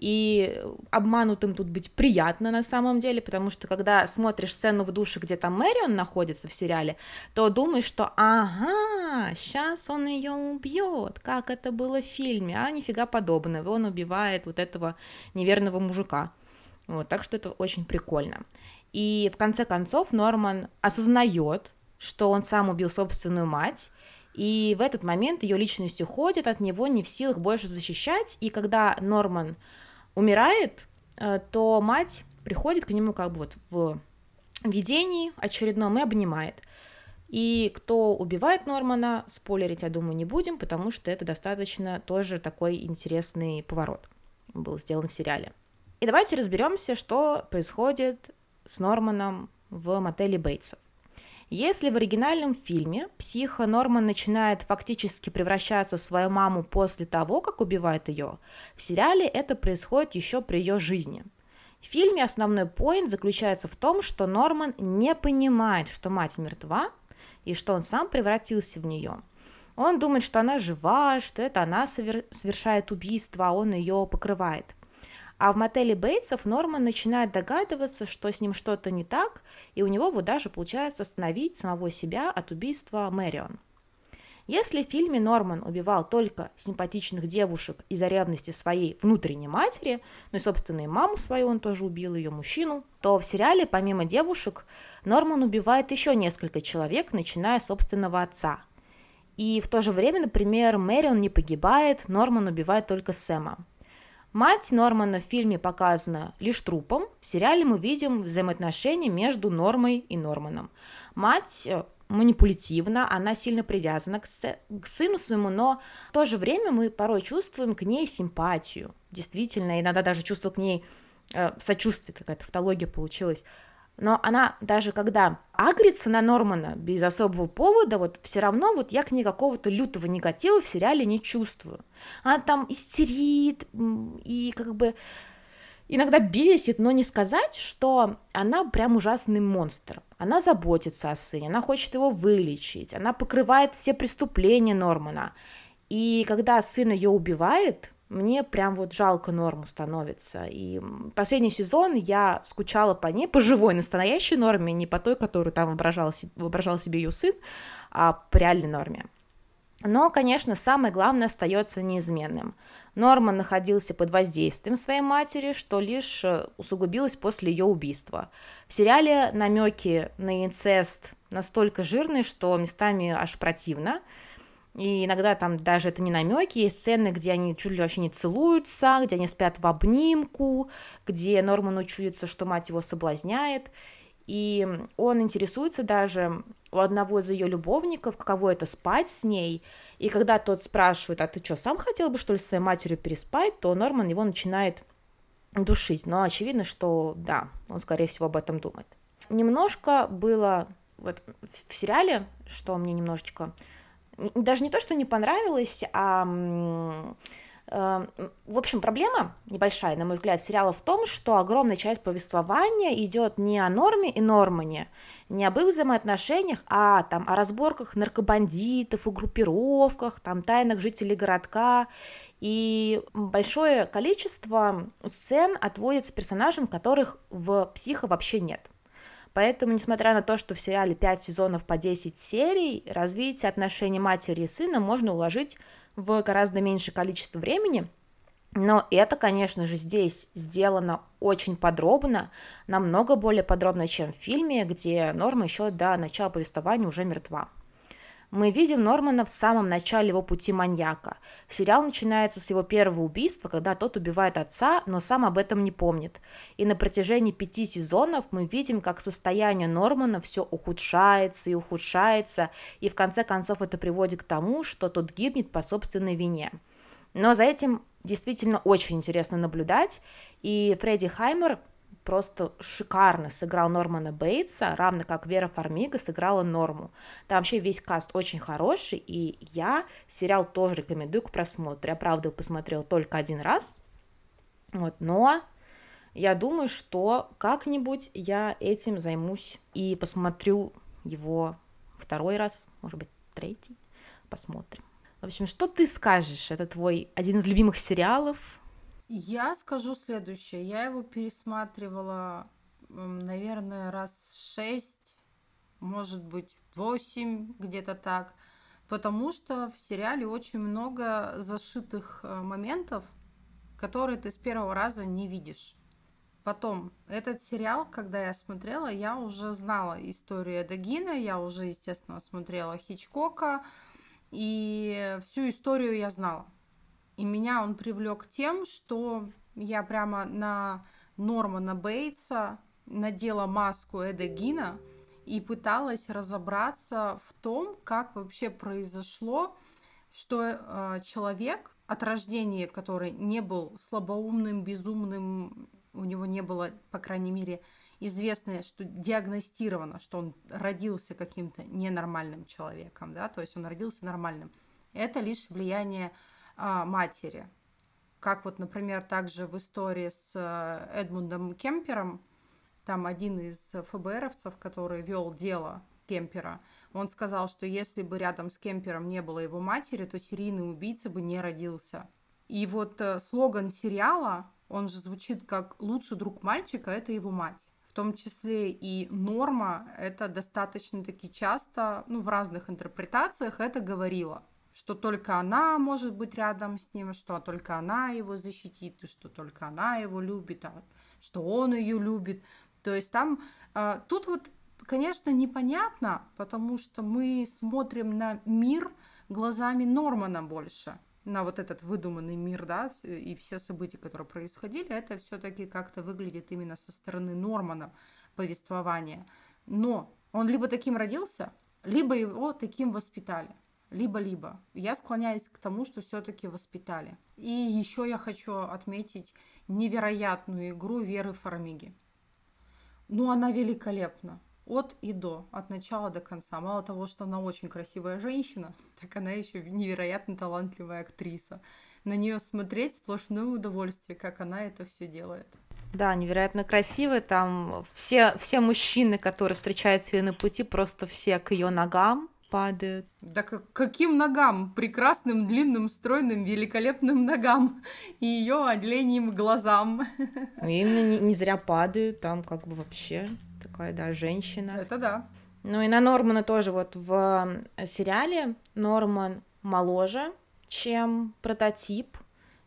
и обманутым тут быть приятно на самом деле, потому что когда смотришь сцену в душе, где там Мэрион находится в сериале, то думаешь, что ага, сейчас он ее убьет, как это было в фильме, а нифига подобного, он убивает вот этого неверного мужика. Вот, так что это очень прикольно. И в конце концов Норман осознает, что он сам убил собственную мать, и в этот момент ее личность уходит от него, не в силах больше защищать. И когда Норман умирает, э, то мать приходит к нему как бы вот в видении очередном и обнимает. И кто убивает Нормана, спойлерить, я думаю, не будем, потому что это достаточно тоже такой интересный поворот был сделан в сериале. И давайте разберемся, что происходит с Норманом в мотеле Бейтсов. Если в оригинальном фильме психа Норман начинает фактически превращаться в свою маму после того, как убивает ее, в сериале это происходит еще при ее жизни. В фильме основной поинт заключается в том, что Норман не понимает, что мать мертва, и что он сам превратился в нее. Он думает, что она жива, что это она совершает убийство, а он ее покрывает. А в мотеле Бейтсов Норман начинает догадываться, что с ним что-то не так, и у него вот даже получается остановить самого себя от убийства Мэрион. Если в фильме Норман убивал только симпатичных девушек из-за ревности своей внутренней матери, ну и, собственно, и маму свою он тоже убил, ее мужчину, то в сериале, помимо девушек, Норман убивает еще несколько человек, начиная с собственного отца. И в то же время, например, Мэрион не погибает, Норман убивает только Сэма. Мать Нормана в фильме показана лишь трупом, в сериале мы видим взаимоотношения между Нормой и Норманом. Мать э, манипулятивна, она сильно привязана к, к сыну своему, но в то же время мы порой чувствуем к ней симпатию. Действительно, иногда даже чувство к ней э, сочувствие, какая-то тавтология получилась но она даже когда агрится на Нормана без особого повода, вот все равно вот я к ней какого-то лютого негатива в сериале не чувствую. Она там истерит и как бы иногда бесит, но не сказать, что она прям ужасный монстр. Она заботится о сыне, она хочет его вылечить, она покрывает все преступления Нормана. И когда сын ее убивает, мне прям вот жалко норму становится. И последний сезон я скучала по ней, по живой, настоящей норме, не по той, которую там воображал, воображал себе ее сын, а по реальной норме. Но, конечно, самое главное остается неизменным. Норман находился под воздействием своей матери, что лишь э, усугубилось после ее убийства. В сериале намеки на инцест настолько жирные, что местами аж противно. И иногда там даже это не намеки, есть сцены, где они чуть ли вообще не целуются, где они спят в обнимку, где Норман чуется, что мать его соблазняет. И он интересуется даже у одного из ее любовников, каково это спать с ней. И когда тот спрашивает, а ты что, сам хотел бы, что ли, с своей матерью переспать, то Норман его начинает душить. Но очевидно, что да, он, скорее всего, об этом думает. Немножко было вот в сериале, что мне немножечко даже не то, что не понравилось, а Эм, в общем, проблема небольшая, на мой взгляд, сериала в том, что огромная часть повествования идет не о Норме и Нормане, не об их взаимоотношениях, а там о разборках наркобандитов и группировках, там тайнах жителей городка. И большое количество сцен отводится персонажам, которых в психо вообще нет. Поэтому, несмотря на то, что в сериале 5 сезонов по 10 серий, развитие отношений матери и сына можно уложить в гораздо меньшее количество времени, но это, конечно же, здесь сделано очень подробно, намного более подробно, чем в фильме, где Норма еще до начала повествования уже мертва. Мы видим Нормана в самом начале его пути маньяка. Сериал начинается с его первого убийства, когда тот убивает отца, но сам об этом не помнит. И на протяжении пяти сезонов мы видим, как состояние Нормана все ухудшается и ухудшается, и в конце концов это приводит к тому, что тот гибнет по собственной вине. Но за этим действительно очень интересно наблюдать, и Фредди Хаймер просто шикарно сыграл Нормана Бейтса, равно как Вера Фармига сыграла Норму. Там вообще весь каст очень хороший, и я сериал тоже рекомендую к просмотру. Я, правда, его посмотрела только один раз, вот, но я думаю, что как-нибудь я этим займусь и посмотрю его второй раз, может быть, третий, посмотрим. В общем, что ты скажешь? Это твой один из любимых сериалов, я скажу следующее. Я его пересматривала, наверное, раз шесть, может быть, восемь, где-то так. Потому что в сериале очень много зашитых э, моментов, которые ты с первого раза не видишь. Потом, этот сериал, когда я смотрела, я уже знала историю Эдагина, я уже, естественно, смотрела Хичкока, и всю историю я знала. И меня он привлек тем, что я прямо на Нормана Бейтса надела маску Эда Гина и пыталась разобраться в том, как вообще произошло, что э, человек от рождения, который не был слабоумным, безумным, у него не было, по крайней мере, известно, что диагностировано, что он родился каким-то ненормальным человеком, да, то есть он родился нормальным. Это лишь влияние матери. Как вот, например, также в истории с э, Эдмундом Кемпером, там один из ФБРовцев, который вел дело Кемпера, он сказал, что если бы рядом с Кемпером не было его матери, то серийный убийца бы не родился. И вот э, слоган сериала, он же звучит как «лучший друг мальчика – это его мать». В том числе и норма, это достаточно-таки часто, ну, в разных интерпретациях это говорила – что только она может быть рядом с ним, что только она его защитит, что только она его любит, а что он ее любит. То есть там, а, тут вот, конечно, непонятно, потому что мы смотрим на мир глазами Нормана больше, на вот этот выдуманный мир, да, и все события, которые происходили, это все-таки как-то выглядит именно со стороны Нормана повествования. Но он либо таким родился, либо его таким воспитали либо-либо. Я склоняюсь к тому, что все-таки воспитали. И еще я хочу отметить невероятную игру Веры Фармиги. Ну, она великолепна. От и до, от начала до конца. Мало того, что она очень красивая женщина, так она еще невероятно талантливая актриса. На нее смотреть сплошное удовольствие, как она это все делает. Да, невероятно красивая. Там все, все мужчины, которые встречаются ее на пути, просто все к ее ногам падают. Да как, каким ногам? Прекрасным, длинным, стройным, великолепным ногам и ее отделением глазам. Ну, именно не, не зря падают, там как бы вообще такая, да, женщина. Это да. Ну и на Нормана тоже вот в сериале Норман моложе, чем прототип,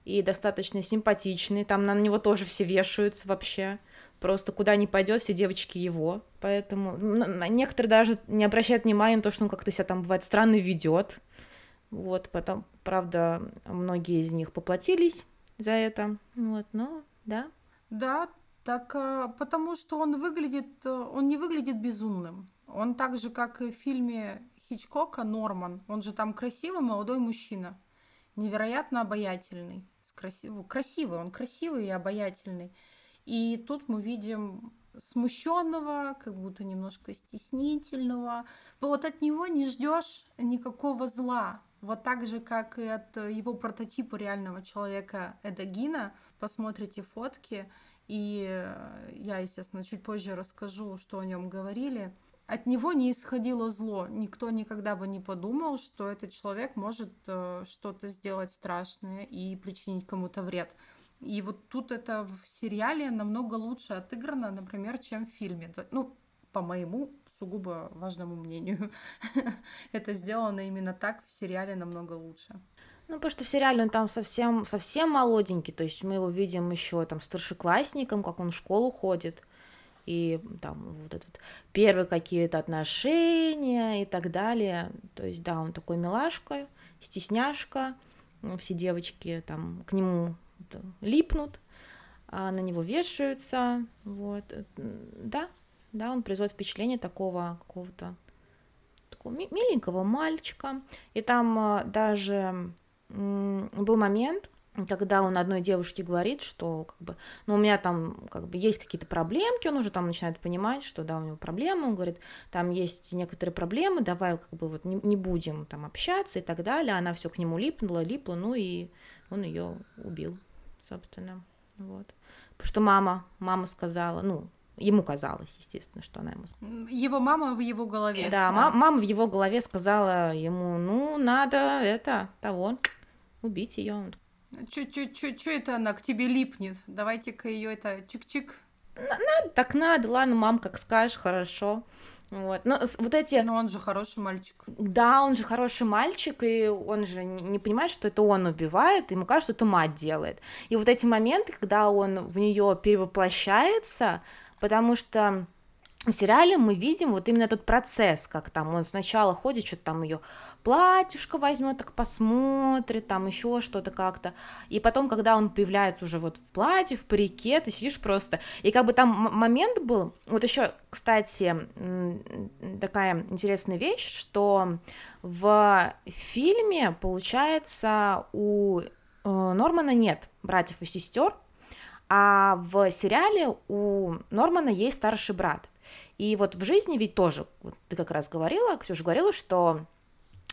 и достаточно симпатичный. Там на него тоже все вешаются вообще. Просто куда ни пойдет, все девочки его. Поэтому некоторые даже не обращают внимания на то, что он как-то себя там бывает странно ведет. Вот, потом, правда, многие из них поплатились за это. Вот, но да. Да, так а, потому что он выглядит, э, он не выглядит безумным. Он так же, как и в фильме Хичкока Норман, он же там красивый молодой мужчина, невероятно обаятельный, с красив... красивый, он красивый и обаятельный. И тут мы видим смущенного, как будто немножко стеснительного. Вот от него не ждешь никакого зла. Вот так же, как и от его прототипа реального человека Эдагина. Посмотрите фотки, и я, естественно, чуть позже расскажу, что о нем говорили. От него не исходило зло. Никто никогда бы не подумал, что этот человек может э, что-то сделать страшное и причинить кому-то вред. И вот тут это в сериале намного лучше отыграно, например, чем в фильме. Ну, по моему сугубо важному мнению. это сделано именно так в сериале намного лучше. Ну, потому что в сериале он там совсем, совсем молоденький, то есть мы его видим еще там старшеклассником, как он в школу ходит, и там вот это вот первые какие-то отношения и так далее. То есть, да, он такой милашка, стесняшка, ну, все девочки там к нему липнут, а на него вешаются, вот, да, да, он производит впечатление такого какого-то такого миленького мальчика, и там а, даже был момент, когда он одной девушке говорит, что как бы, ну, у меня там как бы есть какие-то проблемки, он уже там начинает понимать, что да, у него проблемы, он говорит, там есть некоторые проблемы, давай как бы вот не, не будем там общаться и так далее, она все к нему липнула, липла, ну и он ее убил собственно, вот. Потому что мама, мама сказала, ну, ему казалось, естественно, что она ему... Его мама в его голове. Да, да. мама в его голове сказала ему, ну, надо это, того, убить ее. Что это она к тебе липнет? Давайте-ка ее это чик-чик. Надо, так надо, ладно, мам, как скажешь, хорошо. Вот. Но вот эти... Но он же хороший мальчик. Да, он же хороший мальчик, и он же не понимает, что это он убивает, ему кажется, что это мать делает. И вот эти моменты, когда он в нее перевоплощается, потому что в сериале мы видим вот именно этот процесс, как там он сначала ходит, что-то там ее платьишко возьмет, так посмотрит, там еще что-то как-то. И потом, когда он появляется уже вот в платье, в парике, ты сидишь просто. И как бы там момент был, вот еще, кстати, такая интересная вещь, что в фильме, получается, у э, Нормана нет братьев и сестер, а в сериале у Нормана есть старший брат. И вот в жизни ведь тоже, вот ты как раз говорила, Ксюша говорила, что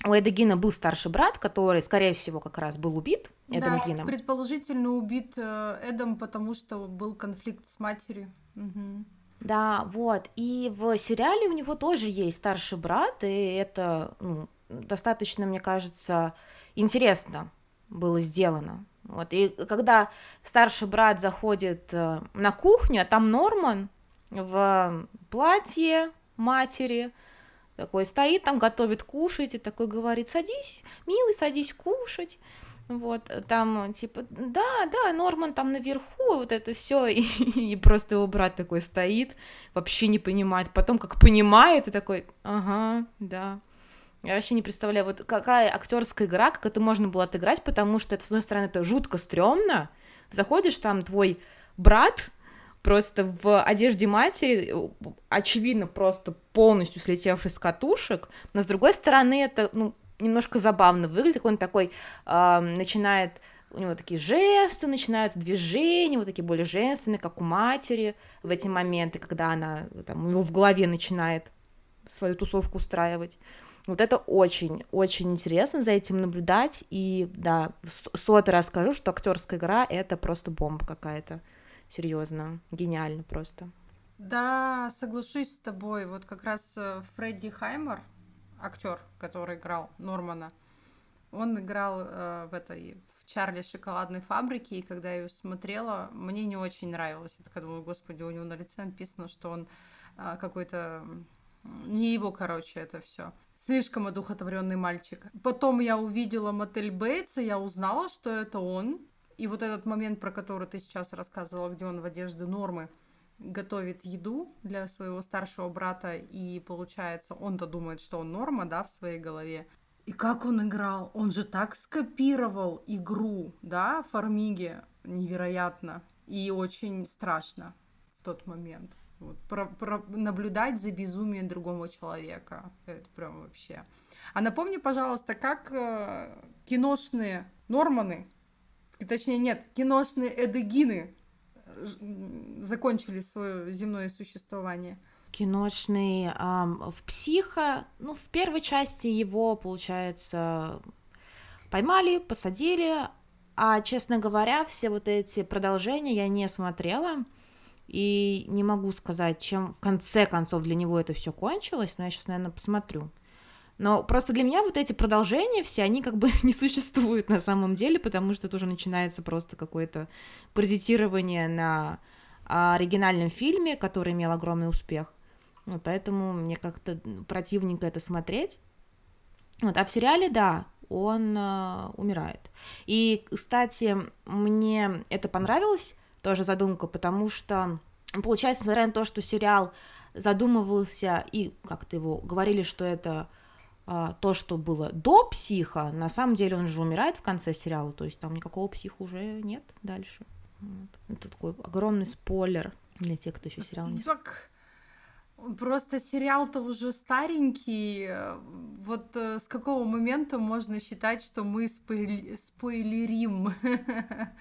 у Эда Гина был старший брат, который, скорее всего, как раз был убит Эдом да, Гином. предположительно убит э, Эдом, потому что был конфликт с матерью. Угу. Да, вот. И в сериале у него тоже есть старший брат, и это ну, достаточно, мне кажется, интересно было сделано. Вот. И когда старший брат заходит э, на кухню, а там Норман в платье матери, такой стоит там, готовит кушать, и такой говорит, садись, милый, садись кушать. Вот, там, типа, да, да, Норман там наверху, вот это все, и, и просто его брат такой стоит, вообще не понимает, потом как понимает, и такой, ага, да. Я вообще не представляю, вот какая актерская игра, как это можно было отыграть, потому что это, с одной стороны, это жутко стрёмно, заходишь, там твой брат, просто в одежде матери, очевидно, просто полностью слетевший с катушек, но с другой стороны это, ну, немножко забавно выглядит, он такой э, начинает, у него такие жесты начинаются, движения, вот такие более женственные, как у матери в эти моменты, когда она там, у него в голове начинает свою тусовку устраивать. Вот это очень, очень интересно за этим наблюдать. И да, сотый раз скажу, что актерская игра это просто бомба какая-то серьезно, гениально просто. Да, соглашусь с тобой. Вот как раз э, Фредди Хаймер, актер, который играл Нормана, он играл э, в этой в Чарли шоколадной фабрике, и когда я ее смотрела, мне не очень нравилось. Я такая думаю, господи, у него на лице написано, что он э, какой-то не его, короче, это все. Слишком одухотворенный мальчик. Потом я увидела мотель Бейтса, я узнала, что это он. И вот этот момент, про который ты сейчас рассказывала, где он в одежде нормы готовит еду для своего старшего брата, и получается, он-то думает, что он норма, да, в своей голове. И как он играл? Он же так скопировал игру, да, Фармиги, невероятно. И очень страшно в тот момент. Вот, про, про, наблюдать за безумием другого человека. Это прям вообще. А напомни, пожалуйста, как э, киношные Норманы точнее нет, киношные эдегины закончили свое земное существование? Киношный эм, в «Психо», ну, в первой части его, получается, поймали, посадили, а, честно говоря, все вот эти продолжения я не смотрела, и не могу сказать, чем в конце концов для него это все кончилось, но я сейчас, наверное, посмотрю. Но просто для меня вот эти продолжения все, они как бы не существуют на самом деле, потому что тоже начинается просто какое-то паразитирование на оригинальном фильме, который имел огромный успех. Вот, поэтому мне как-то противненько это смотреть. Вот, а в сериале, да, он э, умирает. И, кстати, мне это понравилось, тоже задумка, потому что, получается, несмотря на то, что сериал задумывался и как-то его говорили, что это а, то, что было до психа, на самом деле он же умирает в конце сериала, то есть там никакого психа уже нет дальше. Вот. Это такой огромный спойлер для тех, кто еще сериал не смотрел. Просто сериал-то уже старенький. Вот э, с какого момента можно считать, что мы спойлерим?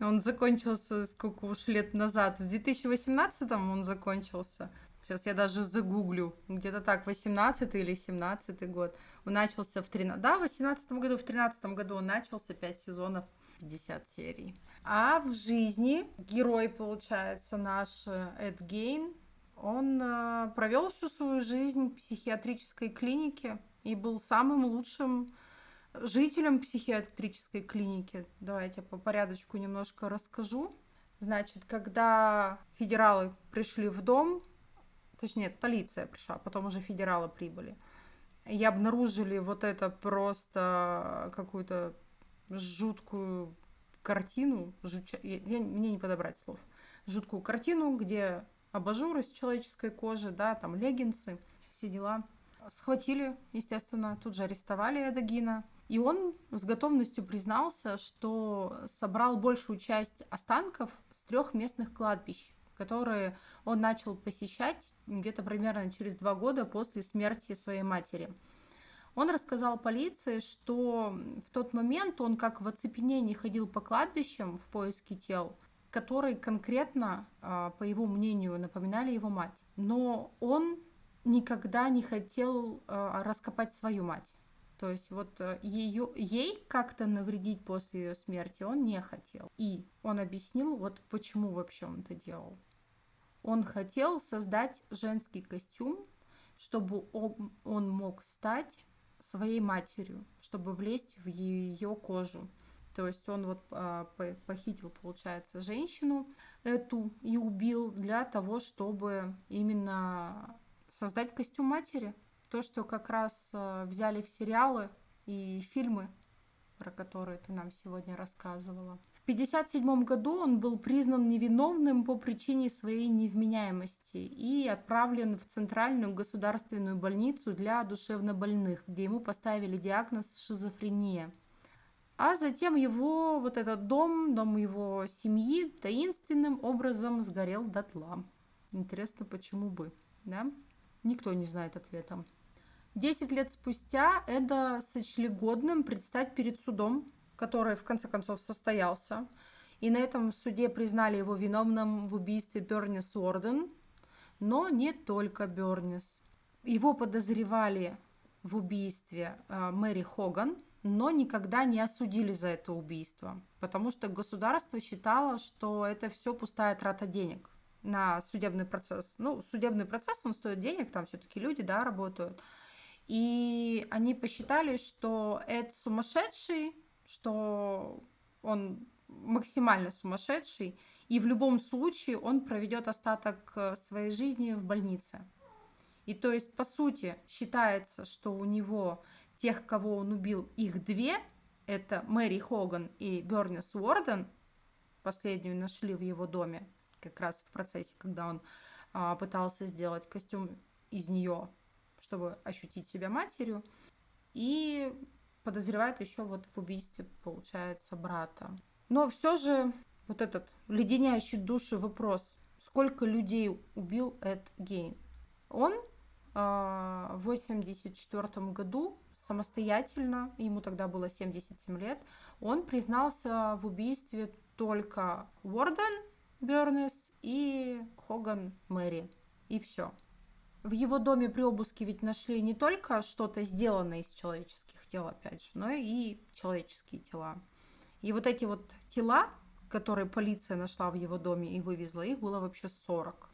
Он закончился сколько уж лет назад. В 2018 он закончился. Сейчас я даже загуглю. Где-то так, 18 или 17 год. Он начался в 13... Да, в 18 году, в 13 году он начался 5 сезонов, 50 серий. А в жизни герой, получается, наш э, Эд Гейн, он э, провел всю свою жизнь в психиатрической клинике и был самым лучшим жителем психиатрической клиники. Давайте по порядочку немножко расскажу. Значит, когда федералы пришли в дом, точнее, полиция пришла, потом уже федералы прибыли, и обнаружили вот это просто какую-то жуткую картину, жутча... я, я, мне не подобрать слов, жуткую картину, где абажур из человеческой кожи, да, там леггинсы, все дела. Схватили, естественно, тут же арестовали Эдагина. И он с готовностью признался, что собрал большую часть останков с трех местных кладбищ, которые он начал посещать где-то примерно через два года после смерти своей матери. Он рассказал полиции, что в тот момент он как в оцепенении ходил по кладбищам в поиске тел, которые конкретно, а, по его мнению, напоминали его мать. Но он никогда не хотел а, раскопать свою мать. То есть вот э, ее, ей как-то навредить после ее смерти он не хотел. И он объяснил, вот почему вообще он это делал. Он хотел создать женский костюм, чтобы он, он мог стать своей матерью, чтобы влезть в ее кожу. То есть он вот а, похитил, получается, женщину эту и убил для того, чтобы именно создать костюм матери. То, что как раз а, взяли в сериалы и фильмы, про которые ты нам сегодня рассказывала. В 1957 году он был признан невиновным по причине своей невменяемости и отправлен в Центральную государственную больницу для душевнобольных, где ему поставили диагноз шизофрения – а затем его вот этот дом, дом его семьи таинственным образом сгорел дотла. Интересно, почему бы, да? Никто не знает ответа. Десять лет спустя Эда сочли годным предстать перед судом, который в конце концов состоялся. И на этом суде признали его виновным в убийстве Бернис Уорден, но не только Бернис. Его подозревали в убийстве э, Мэри Хоган – но никогда не осудили за это убийство, потому что государство считало, что это все пустая трата денег на судебный процесс. Ну, судебный процесс, он стоит денег, там все-таки люди, да, работают. И они посчитали, что это сумасшедший, что он максимально сумасшедший, и в любом случае он проведет остаток э, своей жизни в больнице. И то есть, по сути, считается, что у него тех, кого он убил, их две. Это Мэри Хоган и Бернис Уорден. Последнюю нашли в его доме, как раз в процессе, когда он а, пытался сделать костюм из нее, чтобы ощутить себя матерью. И подозревает еще вот в убийстве, получается, брата. Но все же вот этот леденящий душу вопрос, сколько людей убил Эд Гейн? Он э, в 1984 году самостоятельно, ему тогда было 77 лет, он признался в убийстве только Уорден, Бернес и Хоган Мэри. И все. В его доме при обыске ведь нашли не только что-то сделанное из человеческих тел, опять же, но и человеческие тела. И вот эти вот тела, которые полиция нашла в его доме и вывезла, их было вообще 40.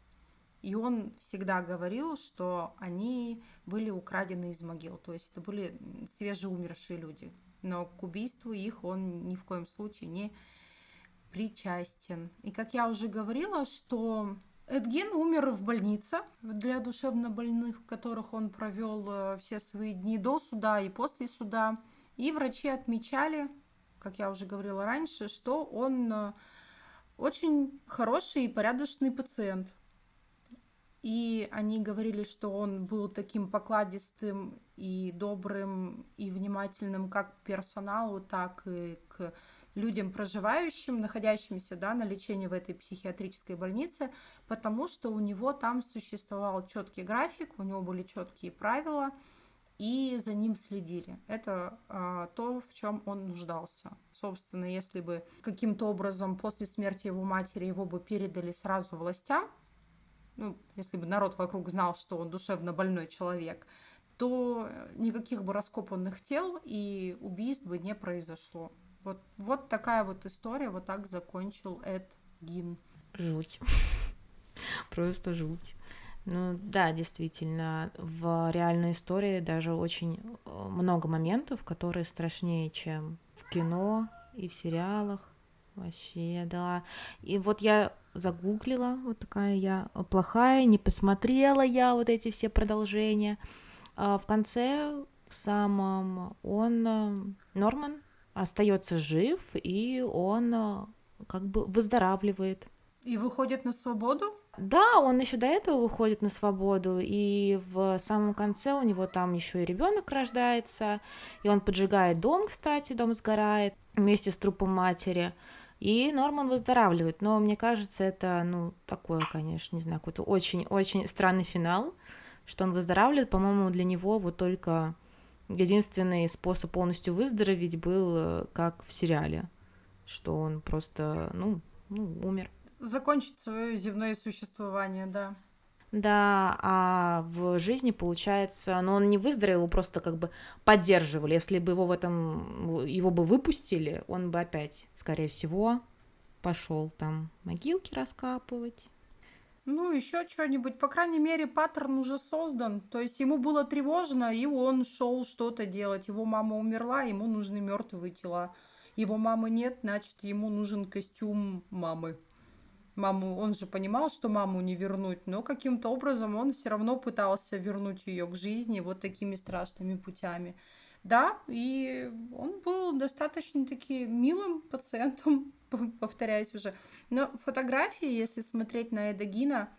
И он всегда говорил, что они были украдены из могил, то есть это были свежеумершие люди. Но к убийству их он ни в коем случае не причастен. И как я уже говорила, что Эдгин умер в больнице для душевнобольных, в которых он провел э, все свои дни до суда и после суда. И врачи отмечали, как я уже говорила раньше, что он э, очень хороший и порядочный пациент. И они говорили, что он был таким покладистым и добрым и внимательным как к персоналу, так и к людям, проживающим, находящимся да, на лечении в этой психиатрической больнице, потому что у него там существовал четкий график, у него были четкие правила, и за ним следили. Это а, то, в чем он нуждался. Собственно, если бы каким-то образом после смерти его матери его бы передали сразу властям, ну, если бы народ вокруг знал, что он душевно больной человек, то никаких бы раскопанных тел и убийств бы не произошло. Вот, вот такая вот история, вот так закончил Эд Гин. Жуть. Просто жуть. Ну да, действительно, в реальной истории даже очень э, много моментов, которые страшнее, чем в кино и в сериалах. Вообще, да. И вот я загуглила, вот такая я плохая, не посмотрела я вот эти все продолжения. А в конце, в самом, он, э, Норман, остается жив, и он э, как бы выздоравливает. И выходит на свободу? Да, он еще до этого выходит на свободу, и в самом конце у него там еще и ребенок рождается, и он поджигает дом, кстати, дом сгорает вместе с трупом матери. И Норман выздоравливает, но мне кажется, это, ну, такое, конечно, не знаю, какой-то очень-очень странный финал, что он выздоравливает, по-моему, для него вот только единственный способ полностью выздороветь был э, как в сериале, что он просто, ну, ну умер. Закончить свое земное существование, да. Да, а в жизни, получается, ну, он не выздоровел, его просто как бы поддерживали. Если бы его в этом, его бы выпустили, он бы опять, скорее всего, пошел там могилки раскапывать. Ну, еще что-нибудь. По крайней мере, паттерн уже создан. То есть ему было тревожно, и он шел что-то делать. Его мама умерла, ему нужны мертвые тела. Его мамы нет, значит, ему нужен костюм мамы. Маму, он же понимал, что маму не вернуть, но каким-то образом он все равно пытался вернуть ее к жизни вот такими страшными путями. Да, и он был достаточно-таки милым пациентом, повторяюсь уже. Но фотографии, если смотреть на Эдагина,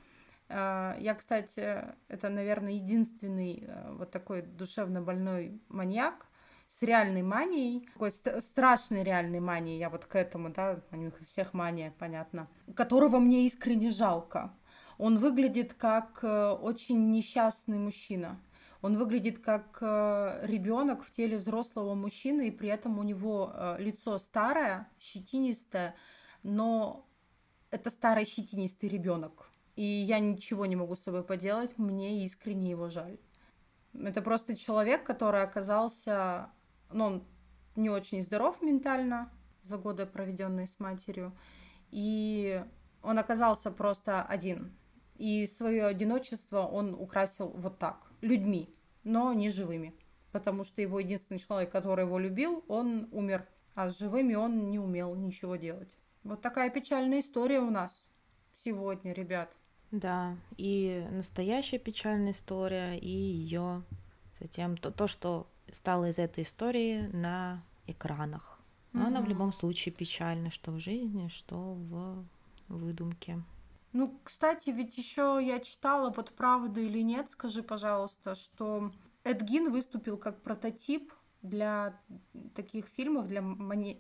э, я, кстати, это, наверное, единственный э, вот такой душевно больной маньяк с реальной манией, такой страшной реальной манией, я вот к этому, да, у них у всех мания, понятно, которого мне искренне жалко. Он выглядит как э, очень несчастный мужчина. Он выглядит как э, ребенок в теле взрослого мужчины, и при этом у него э, лицо старое, щетинистое, но это старый щетинистый ребенок. И я ничего не могу с собой поделать, мне искренне его жаль. Это просто человек, который оказался, ну, он не очень здоров ментально за годы, проведенные с матерью, и он оказался просто один. И свое одиночество он украсил вот так людьми, но не живыми. Потому что его единственный человек, который его любил, он умер. А с живыми он не умел ничего делать. Вот такая печальная история у нас сегодня, ребят. Да, и настоящая печальная история, и ее затем то, то, что стало из этой истории на экранах. Но mm-hmm. она в любом случае печальна, что в жизни, что в выдумке. Ну, кстати, ведь еще я читала, вот правда или нет, скажи, пожалуйста, что Эдгин выступил как прототип для таких фильмов, для мани...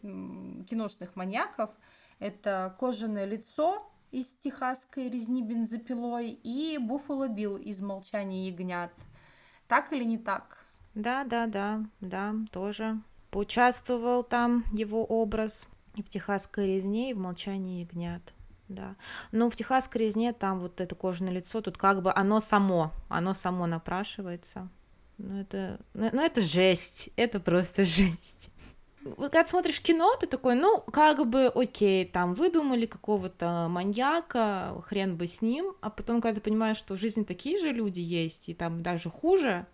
киношных маньяков. Это «Кожаное лицо» из «Техасской резни бензопилой» и «Буффало Билл» из «Молчания ягнят». Так или не так? Да, да, да, да, тоже. Поучаствовал там его образ и в «Техасской резне», и в «Молчании ягнят». Да. Ну, в техасской резне там вот это кожаное лицо, тут как бы оно само, оно само напрашивается. Ну, это, ну, ну, это жесть, это просто жесть. Когда смотришь кино, ты такой, ну, как бы, окей, там, выдумали какого-то маньяка, хрен бы с ним, а потом, когда ты понимаешь, что в жизни такие же люди есть, и там даже хуже,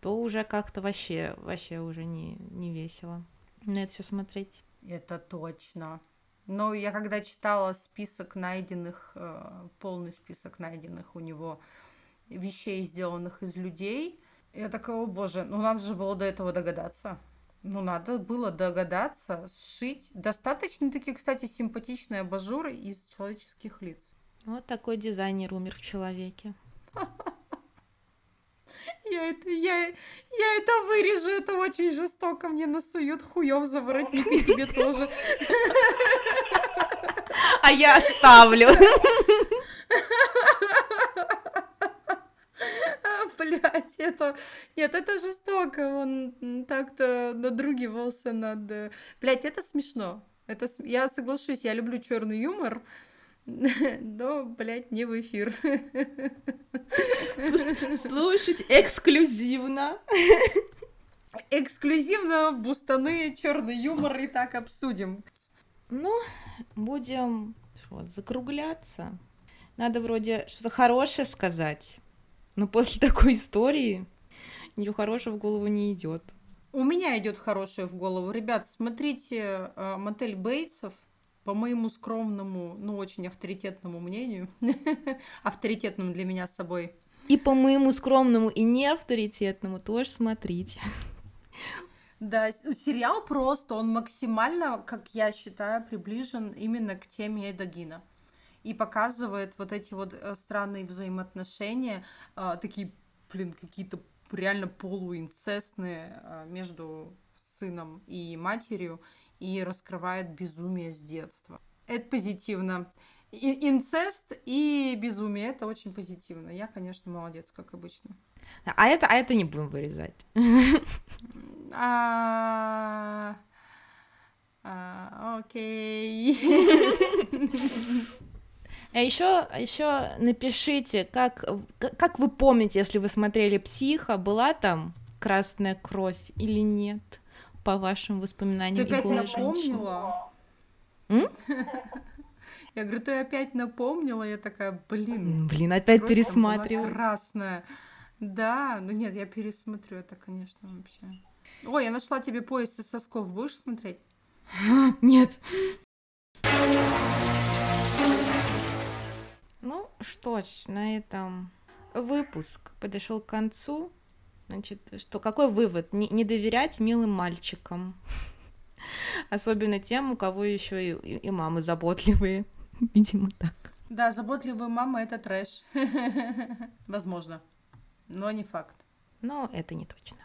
то уже как-то вообще, вообще уже не, не весело на это все смотреть. Это точно. Но я когда читала список найденных, э, полный список найденных у него вещей, сделанных из людей, я такая, о боже, ну надо же было до этого догадаться. Ну, надо было догадаться, сшить достаточно такие, кстати, симпатичные абажуры из человеческих лиц. Вот такой дизайнер умер в человеке. Я это, я, я это вырежу, это очень жестоко, мне насуют хуев за воротник и тебе тоже. А я оставлю. Блять, это... Нет, это жестоко. Он так-то надругивался над... Э, Блять, это смешно. Это... Я соглашусь, я люблю черный юмор, но, блядь, не в эфир. Слушать, слушать эксклюзивно. Эксклюзивно бустаны, черный юмор и так обсудим. Ну, будем что, закругляться. Надо вроде что-то хорошее сказать. Но после такой истории ничего хорошего в голову не идет. У меня идет хорошее в голову. Ребят, смотрите э, мотель Бейтсов. По моему скромному, ну, очень авторитетному мнению, авторитетному для меня с собой. И по моему скромному и не авторитетному тоже смотрите. Да, сериал просто, он максимально, как я считаю, приближен именно к теме Эдагина и показывает вот эти вот э, странные взаимоотношения, а, такие, блин, какие-то реально полуинцестные а, между сыном и матерью, и раскрывает безумие с детства. Это позитивно. И, инцест и безумие это очень позитивно. Я, конечно, молодец, как обычно. А это, а это не будем вырезать. А, а, окей. А еще, еще напишите, как, как вы помните, если вы смотрели «Психа», была там красная кровь или нет, по вашим воспоминаниям? Ты опять напомнила? Я говорю, ты опять напомнила, я такая, блин. Блин, опять пересматриваю. Красная. Да, ну нет, я пересмотрю это, конечно, вообще. Ой, я нашла тебе пояс из сосков, будешь смотреть? Нет. Ну что ж, на этом выпуск подошел к концу. Значит, что какой вывод? Не, не доверять милым мальчикам. Особенно тем, у кого еще и, и мамы заботливые. Видимо, так. Да, заботливые мамы это трэш. Возможно. Но не факт. Но это не точно.